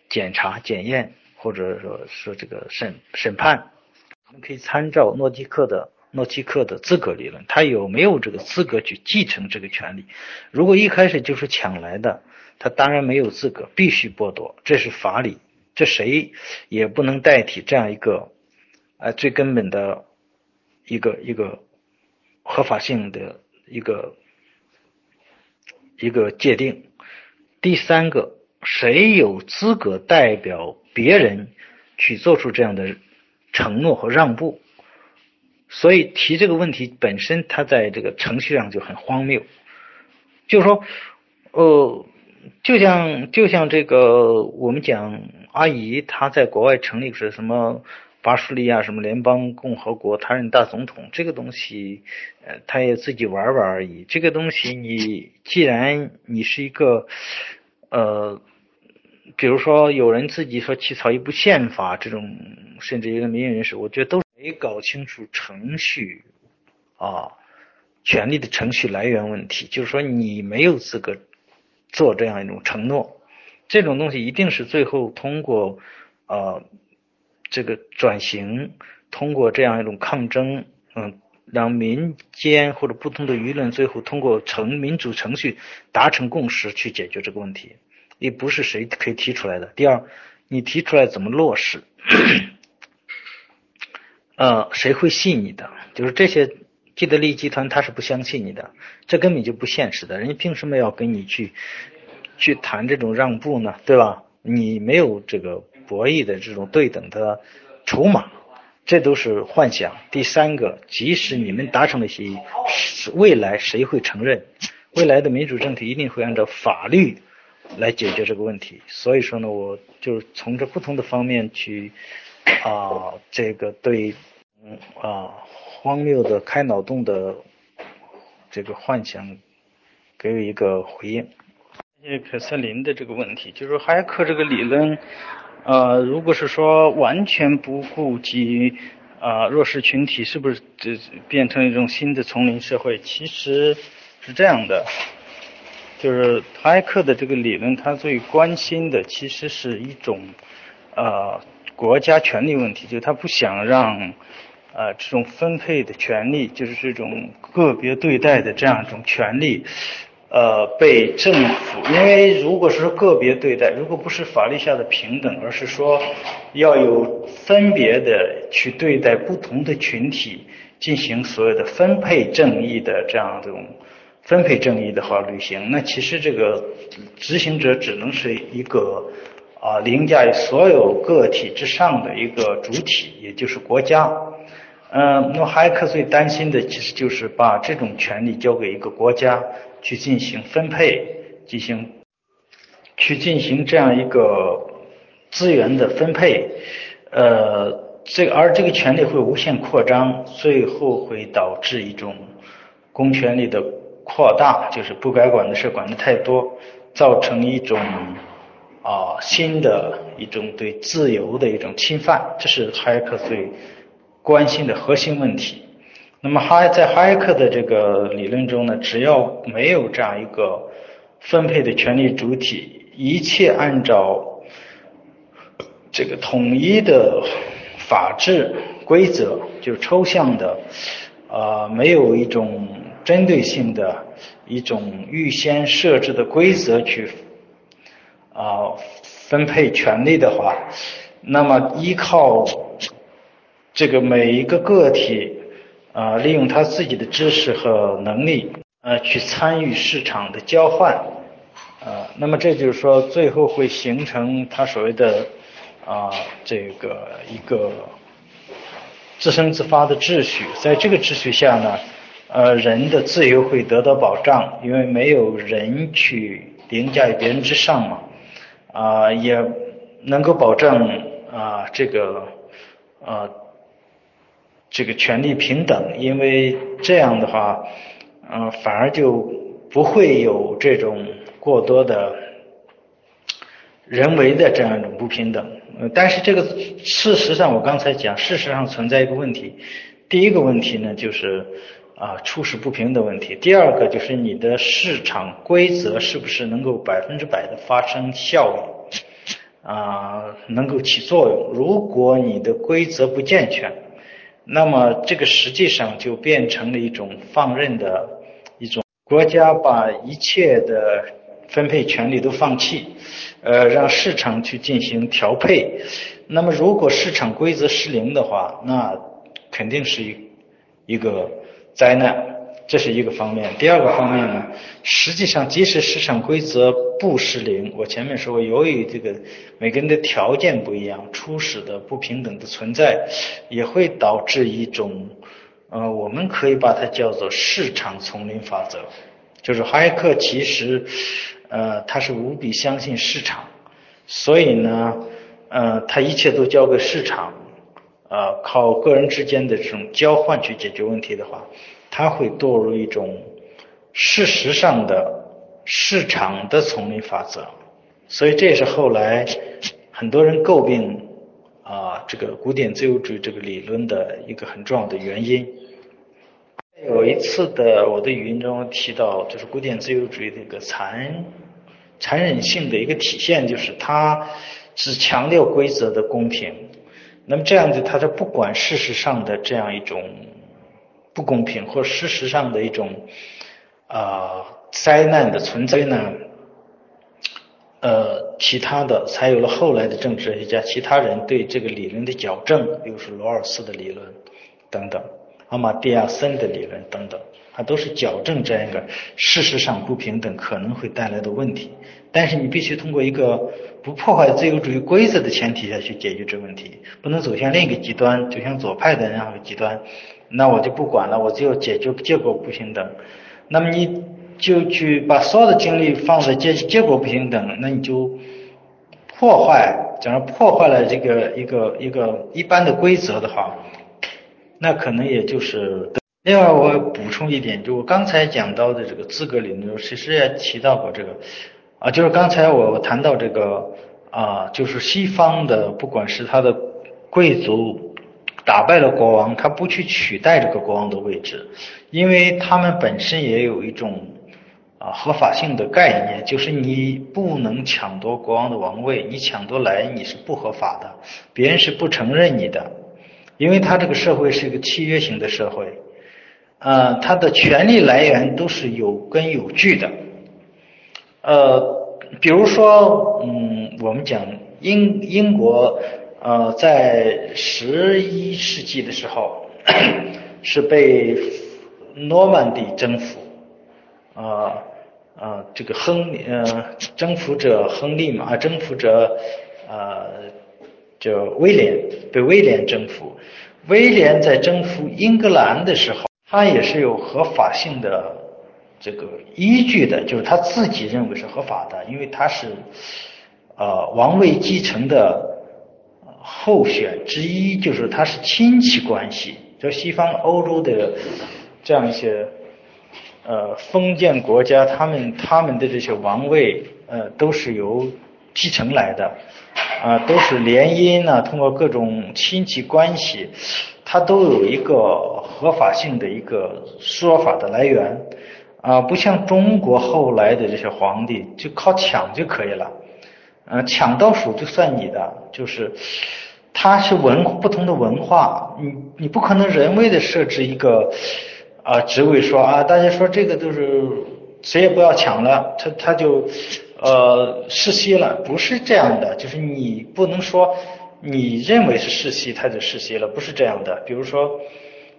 检查、检验，或者说说这个审审判。我们可以参照诺基克的诺基克的资格理论，他有没有这个资格去继承这个权利？如果一开始就是抢来的。他当然没有资格，必须剥夺，这是法理，这谁也不能代替这样一个啊最根本的一个一个合法性的一个一个界定。第三个，谁有资格代表别人去做出这样的承诺和让步？所以提这个问题本身，它在这个程序上就很荒谬，就是说，呃。就像就像这个，我们讲阿姨她在国外成立是什么巴伐利亚什么联邦共和国，他任大总统，这个东西，呃，他也自己玩玩而已。这个东西，你既然你是一个，呃，比如说有人自己说起草一部宪法，这种甚至一个民营人士，我觉得都没搞清楚程序啊，权利的程序来源问题，就是说你没有资格。做这样一种承诺，这种东西一定是最后通过呃这个转型，通过这样一种抗争，嗯，让民间或者不同的舆论最后通过程民主程序达成共识去解决这个问题，也不是谁可以提出来的。第二，你提出来怎么落实？呃，谁会信你的？就是这些。既得利益集团他是不相信你的，这根本就不现实的。人家凭什么要跟你去去谈这种让步呢？对吧？你没有这个博弈的这种对等的筹码，这都是幻想。第三个，即使你们达成了协议，未来谁会承认？未来的民主政体一定会按照法律来解决这个问题。所以说呢，我就从这不同的方面去啊，这个对，啊。荒谬的、开脑洞的这个幻想，给予一个回应。凯瑟琳的这个问题，就是哈耶克这个理论，呃，如果是说完全不顾及啊弱势群体，是不是这变成一种新的丛林社会？其实是这样的，就是哈耶克的这个理论，他最关心的其实是一种呃国家权力问题，就是他不想让。呃，这种分配的权利，就是这种个别对待的这样一种权利，呃，被政府，因为如果是个别对待，如果不是法律下的平等，而是说要有分别的去对待不同的群体，进行所有的分配正义的这样这种分配正义的话履行，那其实这个执行者只能是一个啊凌驾于所有个体之上的一个主体，也就是国家。嗯，那么哈克最担心的其实就是把这种权利交给一个国家去进行分配，进行去进行这样一个资源的分配，呃，这而这个权利会无限扩张，最后会导致一种公权力的扩大，就是不该管的事管的太多，造成一种啊新的一种对自由的一种侵犯，这是哈耶克最。关心的核心问题。那么哈在哈耶克的这个理论中呢，只要没有这样一个分配的权利主体，一切按照这个统一的法治规则，就抽象的，呃，没有一种针对性的一种预先设置的规则去啊分配权利的话，那么依靠。这个每一个个体啊，利用他自己的知识和能力呃，去参与市场的交换啊，那么这就是说，最后会形成他所谓的啊，这个一个自生自发的秩序，在这个秩序下呢，呃，人的自由会得到保障，因为没有人去凌驾于别人之上嘛，啊，也能够保证啊这个呃这个权利平等，因为这样的话，嗯，反而就不会有这种过多的人为的这样一种不平等。呃，但是这个事实上，我刚才讲，事实上存在一个问题。第一个问题呢，就是啊，初始不平的问题；第二个就是你的市场规则是不是能够百分之百的发生效用啊，能够起作用。如果你的规则不健全，那么这个实际上就变成了一种放任的一种国家把一切的分配权利都放弃。呃，让市场去进行调配。那么，如果市场规则失灵的话，那肯定是一一个灾难。这是一个方面。第二个方面呢，实际上，即使市场规则不失灵，我前面说，由于这个每个人的条件不一样，初始的不平等的存在，也会导致一种呃，我们可以把它叫做市场丛林法则，就是哈耶克其实。呃，他是无比相信市场，所以呢，呃，他一切都交给市场，呃，靠个人之间的这种交换去解决问题的话，他会堕入一种事实上的市场的丛林法则，所以这也是后来很多人诟病啊这个古典自由主义这个理论的一个很重要的原因。有一次的我的语音中提到，就是古典自由主义的一个残残忍性的一个体现，就是它只强调规则的公平。那么这样子，它就不管事实上的这样一种不公平，或事实上的一种啊灾难的存在呢？呃，其他的才有了后来的政治学家，其他人对这个理论的矫正，比如说罗尔斯的理论等等。阿马蒂亚森的理论等等，它都是矫正这样一个事实上不平等可能会带来的问题。但是你必须通过一个不破坏自由主义规则的前提下去解决这个问题，不能走向另一个极端，走向左派的那样的极端。那我就不管了，我就解决结果不平等。那么你就去把所有的精力放在结结果不平等，那你就破坏，假如破坏了这个一个一个一般的规则的话。那可能也就是，另外我补充一点，就我刚才讲到的这个资格理论，其实也提到过这个，啊，就是刚才我谈到这个啊，就是西方的，不管是他的贵族打败了国王，他不去取代这个国王的位置，因为他们本身也有一种啊合法性的概念，就是你不能抢夺国王的王位，你抢夺来你是不合法的，别人是不承认你的。因为他这个社会是一个契约型的社会，呃，他的权利来源都是有根有据的，呃，比如说，嗯，我们讲英英国，呃，在十一世纪的时候 是被诺曼底征服，啊啊，这个亨呃征服者亨利嘛，征服者呃。叫威廉被威廉征服，威廉在征服英格兰的时候，他也是有合法性的这个依据的，就是他自己认为是合法的，因为他是呃王位继承的候选之一，就是他是亲戚关系，就西方欧洲的这样一些呃封建国家，他们他们的这些王位呃都是由继承来的。啊，都是联姻呢，通过各种亲戚关系，它都有一个合法性的一个说法的来源啊，不像中国后来的这些皇帝就靠抢就可以了，嗯，抢到手就算你的，就是它是文不同的文化，你你不可能人为的设置一个啊职位说啊，大家说这个都是谁也不要抢了，他他就。呃，世袭了，不是这样的，就是你不能说你认为是世袭，他就世袭了，不是这样的。比如说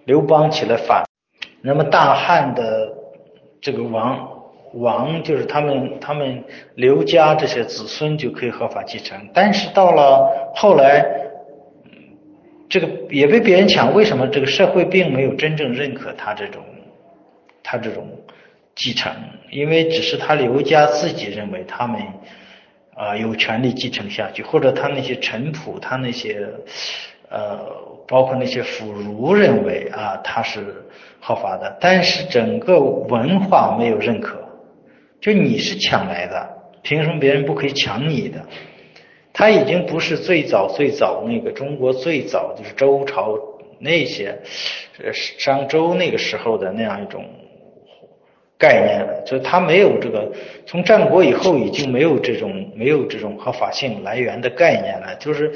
刘邦起来反，那么大汉的这个王王就是他们他们刘家这些子孙就可以合法继承，但是到了后来这个也被别人抢，为什么这个社会并没有真正认可他这种他这种继承？因为只是他刘家自己认为他们啊有权利继承下去，或者他那些臣仆，他那些呃包括那些腐儒认为啊他是合法的，但是整个文化没有认可，就你是抢来的，凭什么别人不可以抢你的？他已经不是最早最早那个中国最早就是周朝那些商周那个时候的那样一种概念了，就他没有这个从战国以后已经没有这种没有这种合法性来源的概念了，就是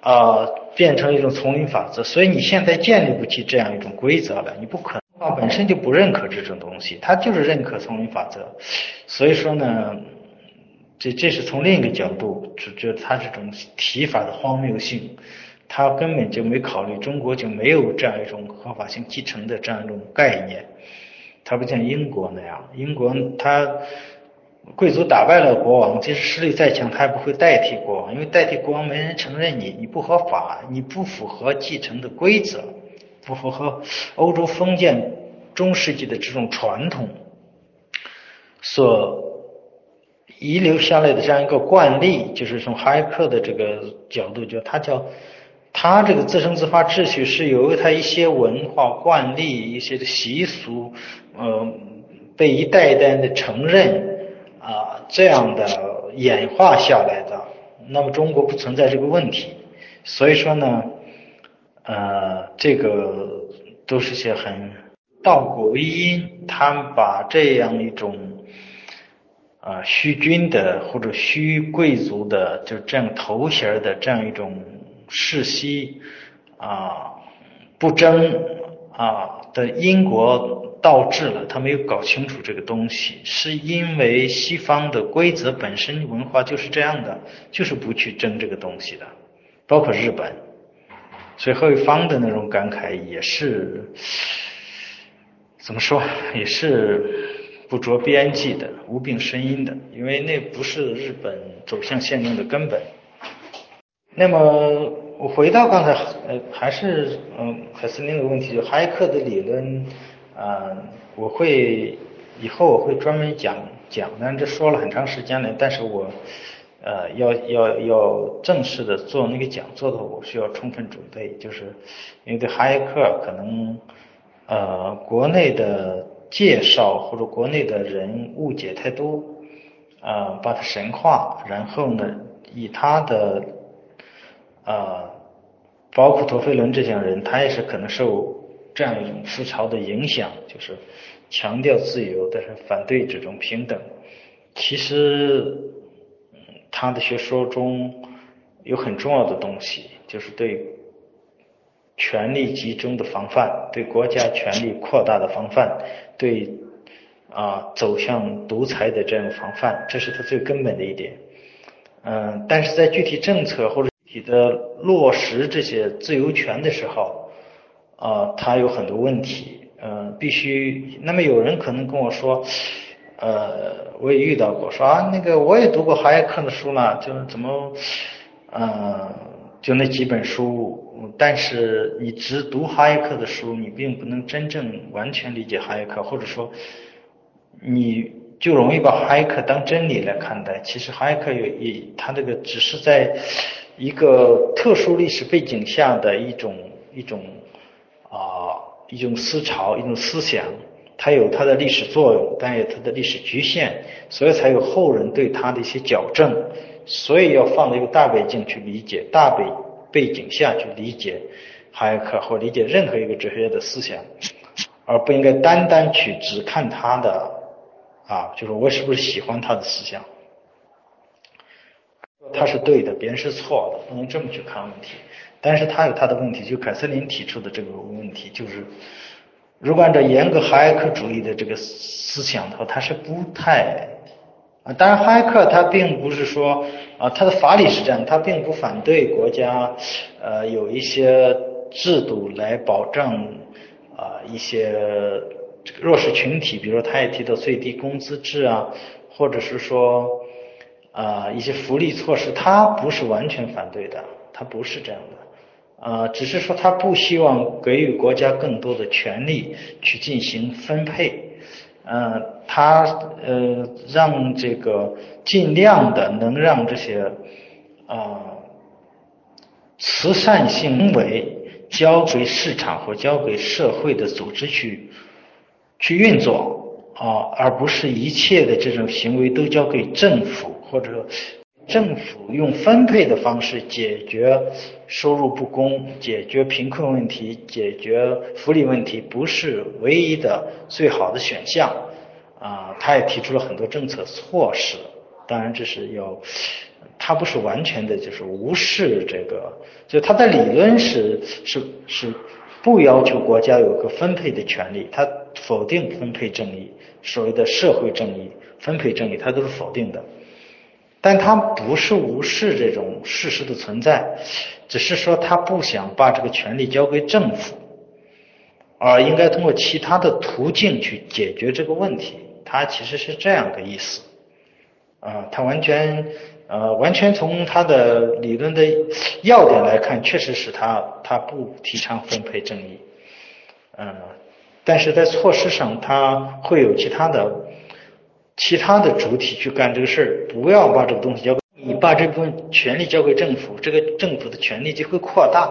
啊变成一种丛林法则，所以你现在建立不起这样一种规则了，你不可他本身就不认可这种东西，他就是认可丛林法则，所以说呢。这这是从另一个角度，就觉得他这种提法的荒谬性，他根本就没考虑中国就没有这样一种合法性继承的这样一种概念，他不像英国那样，英国他贵族打败了国王，即使实力再强，他也不会代替国王，因为代替国王没人承认你，你不合法，你不符合继承的规则，不符合欧洲封建中世纪的这种传统所。遗留下来的这样一个惯例，就是从哈耶克的这个角度，就他叫他这个自生自发秩序是由他一些文化惯例、一些的习俗，呃，被一代一代的承认啊这样的演化下来的。那么中国不存在这个问题，所以说呢，呃，这个都是些很道果为因，他们把这样一种。啊，虚君的或者虚贵族的，就这样头衔的这样一种世袭啊不争啊的因果倒置了，他没有搞清楚这个东西，是因为西方的规则本身文化就是这样的，就是不去争这个东西的，包括日本，所以何伟芳的那种感慨也是怎么说，也是。不着边际的无病呻吟的，因为那不是日本走向宪政的根本。那么我回到刚才，呃，还是嗯，还是那个问题，就哈耶克的理论，啊，我会以后我会专门讲讲，但这说了很长时间了，但是我呃要要要正式的做那个讲座的话，我需要充分准备，就是因为对哈耶克可能呃国内的。介绍或者国内的人误解太多，啊，把它神化，然后呢，以他的，啊，包括陀飞轮这样人，他也是可能受这样一种思潮的影响，就是强调自由，但是反对这种平等。其实他的学说中有很重要的东西，就是对权力集中的防范，对国家权力扩大的防范。对啊，走向独裁的这样防范，这是他最根本的一点。嗯，但是在具体政策或者具体的落实这些自由权的时候，啊，他有很多问题。嗯，必须。那么有人可能跟我说，呃，我也遇到过，说啊，那个我也读过哈耶克的书了，就是怎么，嗯，就那几本书。但是你只读哈耶克的书，你并不能真正完全理解哈耶克，或者说，你就容易把哈耶克当真理来看待。其实哈耶克有一，他这个只是在一个特殊历史背景下的一种一种啊一种思潮，一种思想，它有它的历史作用，但有它的历史局限，所以才有后人对他的一些矫正。所以要放到一个大背景去理解大背。背景下去理解还可或理解任何一个哲学的思想，而不应该单单去只看他的啊，就是我是不是喜欢他的思想，他是对的，别人是错的，不能这么去看问题。但是他有他的问题，就凯瑟琳提出的这个问题，就是如果按照严格哈耶克主义的这个思想的话，他是不太。啊，当然，哈耶克他并不是说啊，他的法理是这样，他并不反对国家呃有一些制度来保障啊一些这个弱势群体，比如说他也提到最低工资制啊，或者是说啊一些福利措施，他不是完全反对的，他不是这样呃，只是说他不希望给予国家更多的权利去进行分配，呃，他呃让这个尽量的能让这些啊慈善行为交给市场或交给社会的组织去去运作啊，而不是一切的这种行为都交给政府或者。政府用分配的方式解决收入不公、解决贫困问题、解决福利问题，不是唯一的最好的选项啊！他也提出了很多政策措施，当然这是要，他不是完全的就是无视这个，就他的理论是是是不要求国家有个分配的权利，他否定分配正义，所谓的社会正义、分配正义，他都是否定的。但他不是无视这种事实的存在，只是说他不想把这个权利交给政府，而应该通过其他的途径去解决这个问题。他其实是这样的意思，啊，他完全呃完全从他的理论的要点来看，确实是他他不提倡分配正义，嗯，但是在措施上他会有其他的。其他的主体去干这个事儿，不要把这个东西交给你，把这部分权利交给政府，这个政府的权力就会扩大，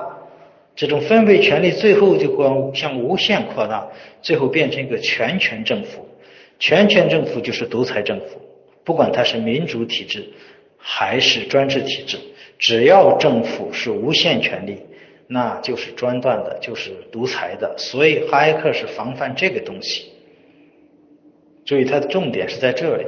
这种分配权力最后就会向无限扩大，最后变成一个全权政府。全权政府就是独裁政府，不管它是民主体制还是专制体制，只要政府是无限权力，那就是专断的，就是独裁的。所以哈耶克是防范这个东西。注意它的重点是在这里。